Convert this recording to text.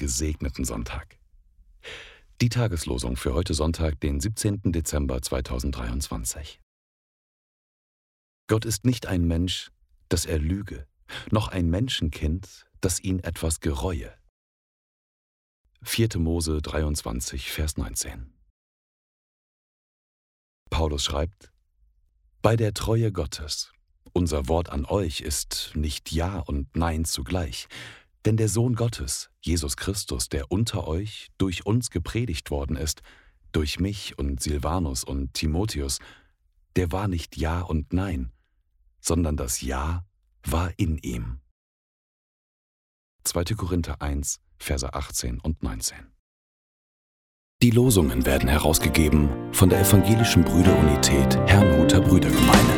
gesegneten Sonntag. Die Tageslosung für heute Sonntag, den 17. Dezember 2023. Gott ist nicht ein Mensch, dass er lüge, noch ein Menschenkind, das ihn etwas gereue. 4. Mose 23, Vers 19. Paulus schreibt, Bei der Treue Gottes, unser Wort an euch ist nicht Ja und Nein zugleich, denn der Sohn Gottes, Jesus Christus, der unter euch durch uns gepredigt worden ist, durch mich und Silvanus und Timotheus, der war nicht Ja und Nein, sondern das Ja war in ihm. 2. Korinther 1, Verse 18 und 19. Die Losungen werden herausgegeben von der Evangelischen Brüderunität Herrnhuter Brüdergemeine.